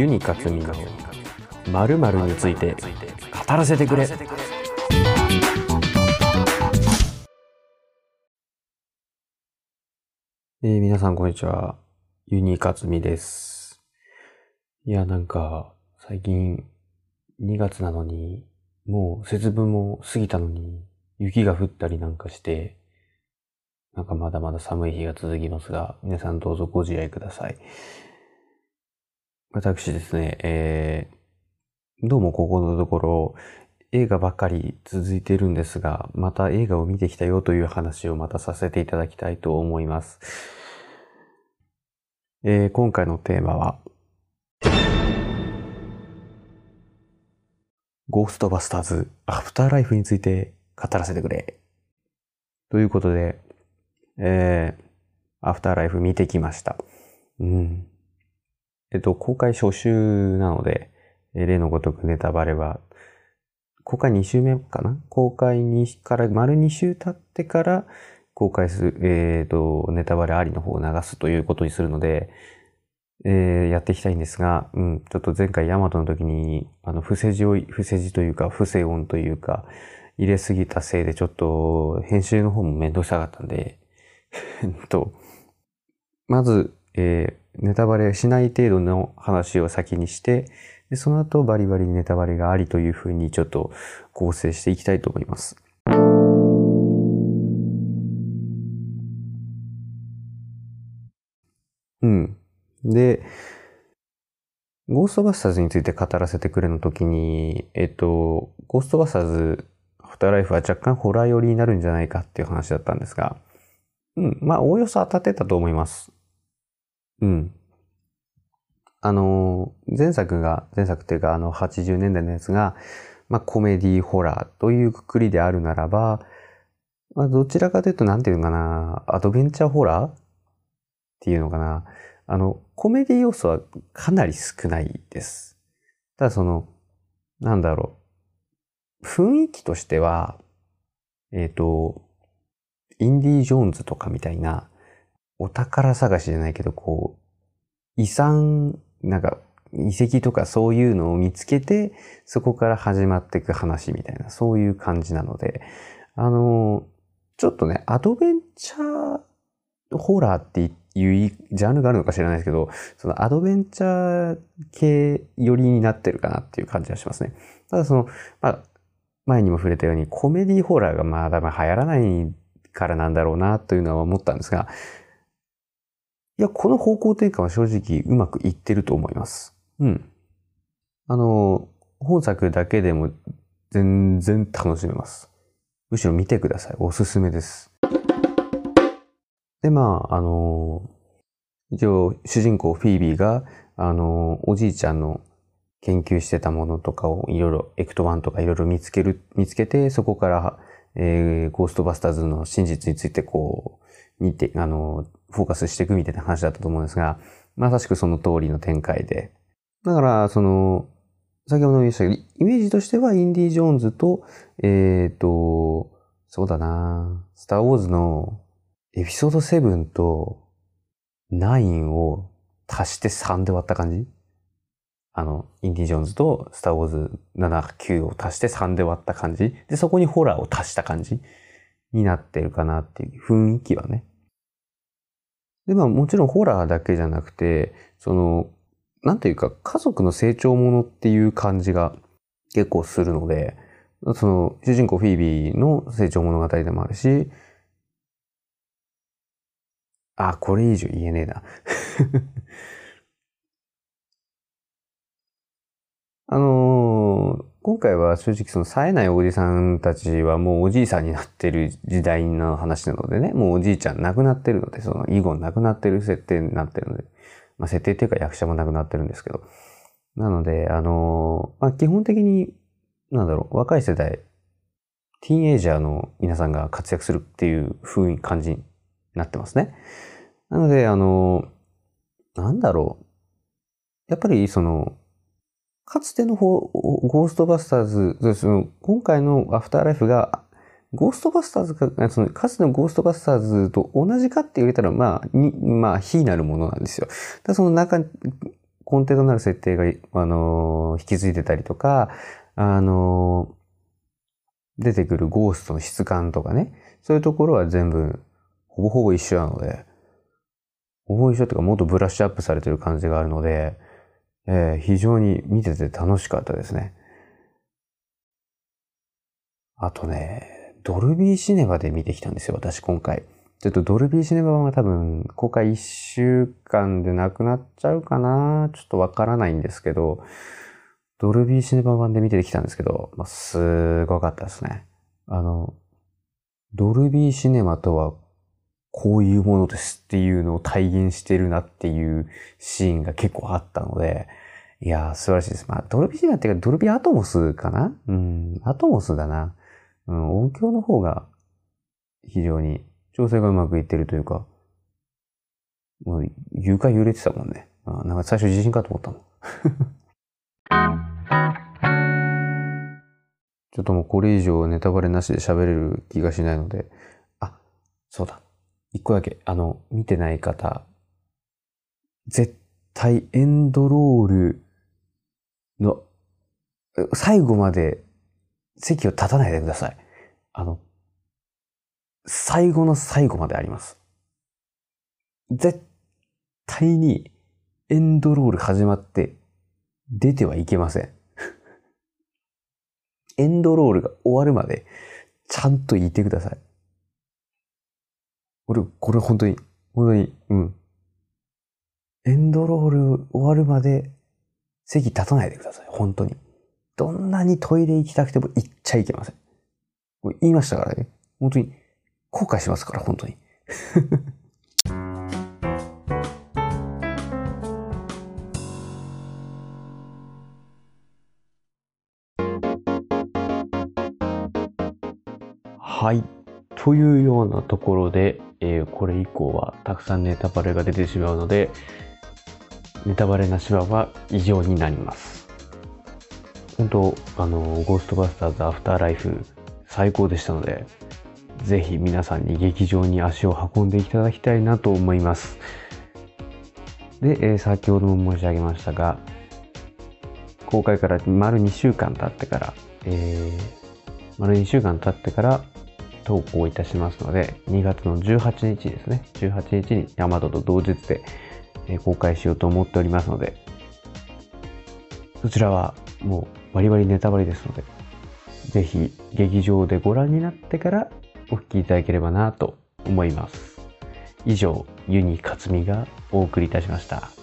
ユニカツミの〇〇について語らせてくれ。えー、皆さんこんにちは。ユニカツミです。いやなんか最近2月なのにもう節分も過ぎたのに雪が降ったりなんかしてなんかまだまだ寒い日が続きますが皆さんどうぞご自愛ください。私ですね、えー、どうもここのところ映画ばっかり続いているんですが、また映画を見てきたよという話をまたさせていただきたいと思います。えー、今回のテーマは、ゴーストバスターズアフターライフについて語らせてくれ。ということで、えー、アフターライフ見てきました。うん。えっと、公開初週なので、例のごとくネタバレは、公開2週目かな？公開にから丸2週経ってから公開する、えっ、ー、と、ネタバレありの方を流すということにするので、えー、やっていきたいんですが、うん、ちょっと前回ヤマトの時に、あの、伏せ字を、伏せ字というか、不正音というか、入れすぎたせいでちょっと編集の方もめんどくさかったんで、えっと、まず、え、ネタバレしない程度の話を先にして、でその後バリバリネタバレがありというふうにちょっと構成していきたいと思います。うん。で、ゴーストバスターズについて語らせてくれの時に、えっと、ゴーストバスターズ、アフタライフは若干ホラー寄りになるんじゃないかっていう話だったんですが、うん、まあ、おおよそ当たってたと思います。うん。あの、前作が、前作っていうかあの80年代のやつが、まあコメディホラーというくくりであるならば、まあどちらかというとなんていうのかな、アドベンチャーホラーっていうのかな。あの、コメディ要素はかなり少ないです。ただその、なんだろう。雰囲気としては、えっ、ー、と、インディ・ジョーンズとかみたいな、お宝探しじゃないけど、こう、遺産、なんか、遺跡とかそういうのを見つけて、そこから始まっていく話みたいな、そういう感じなので、あの、ちょっとね、アドベンチャーホラーっていうジャンルがあるのか知らないですけど、そのアドベンチャー系寄りになってるかなっていう感じがしますね。ただその、まあ、前にも触れたようにコメディホラーがまだまだ流行らないからなんだろうなというのは思ったんですが、いや、この方向転換は正直うまくいってると思います。うん。あの、本作だけでも全然楽しめます。むしろ見てください。おすすめです。で、まあ、あの、一応、主人公フィービーが、あの、おじいちゃんの研究してたものとかをいろいろ、エクトワンとかいろいろ見つける、見つけて、そこからえー、ゴーストバスターズの真実についてこう、見て、あの、フォーカスしていくみたいな話だったと思うんですが、まさしくその通りの展開で。だから、その、先ほども言いましたけど、イメージとしてはインディ・ジョーンズと、えっ、ー、と、そうだなスター・ウォーズのエピソード7と9を足して3で割った感じ？あの、インディ・ジョーンズとスター・ウォーズ7、9を足して3で割った感じ？で、そこにホラーを足した感じ？になってるかなっていう雰囲気はね。で、まあもちろんホラーだけじゃなくて、その、なんていうか家族の成長ものっていう感じが結構するので、その主人公フィービーの成長物語でもあるし、あ、これ以上言えねえな。あの、今回は正直その冴えないおじさんたちはもうおじいさんになってる時代の話なのでね、もうおじいちゃん亡くなってるので、その以後亡くなってる設定になってるので、まあ設定っていうか役者も亡くなってるんですけど。なので、あのー、まあ基本的に、なんだろう、若い世代、ティーンエイジャーの皆さんが活躍するっていう風に感じになってますね。なので、あのー、なんだろう。やっぱりその、かつての方、ゴーストバスターズ、その今回のアフターライフが、ゴーストバスターズか、そのかつてのゴーストバスターズと同じかって言われたら、まあ、に、まあ、非なるものなんですよ。だその中、根底となる設定が、あの引き継いでたりとか、あの出てくるゴーストの質感とかね、そういうところは全部、ほぼほぼ一緒なので、ほぼ一緒というかもっとブラッシュアップされてる感じがあるので、えー非常に見てて楽しかったですね。あとね、ドルビーシネマで見てきたんですよ、私今回。ちょっとドルビーシネマ版は多分公開1週間でなくなっちゃうかなちょっとわからないんですけど、ドルビーシネマ版で見てきたんですけど、まあ、すごかったですね。あの、ドルビーシネマとはこういうものですっていうのを体現してるなっていうシーンが結構あったので、いやー素晴らしいです。まあ、ドルビシネマっていうかドルビアトモスかな？うん、アトモスだな。うん、音響の方が非常に調整がうまくいってるというか、もう床揺れてたもんね。あなんか最初地震かと思ったもん。ちょっともうこれ以上ネタバレなしで喋れる気がしないので、あ、そうだ。一個だけ、あの、見てない方、絶対エンドロールの最後まで席を立たないでください。あの、最後の最後まであります。絶対にエンドロール始まって出てはいけません。エンドロールが終わるまでちゃんといてください。俺、これ本当に、本当に、うん。エンドロール終わるまで席立たないでください。本当に。どんなにトイレ行きたくても行っちゃいけません。もう言いましたからね。本当に後悔しますから、本当に。はい。というようなところで、えーこれ以降はたくさんネタバレが出てしまうので、ネタバレなしはは以上になります。本当、あの、ゴーストバスターズアフターライフ最高でしたので、ぜひ皆さんに劇場に足を運んでいただきたいなと思います。で、えー先ほども申し上げましたが、公開から丸2週間経ってから、えー丸2週間経ってから投稿いたしますので、2月の18日ですね。18日にヤマトと同日で、公開しようと思っておりますので、そちらはもうバリバリネタバレですので、ぜひ劇場でご覧になってからお聞きいただければなと思います。以上、ユニ・カツミがお送りいたしました。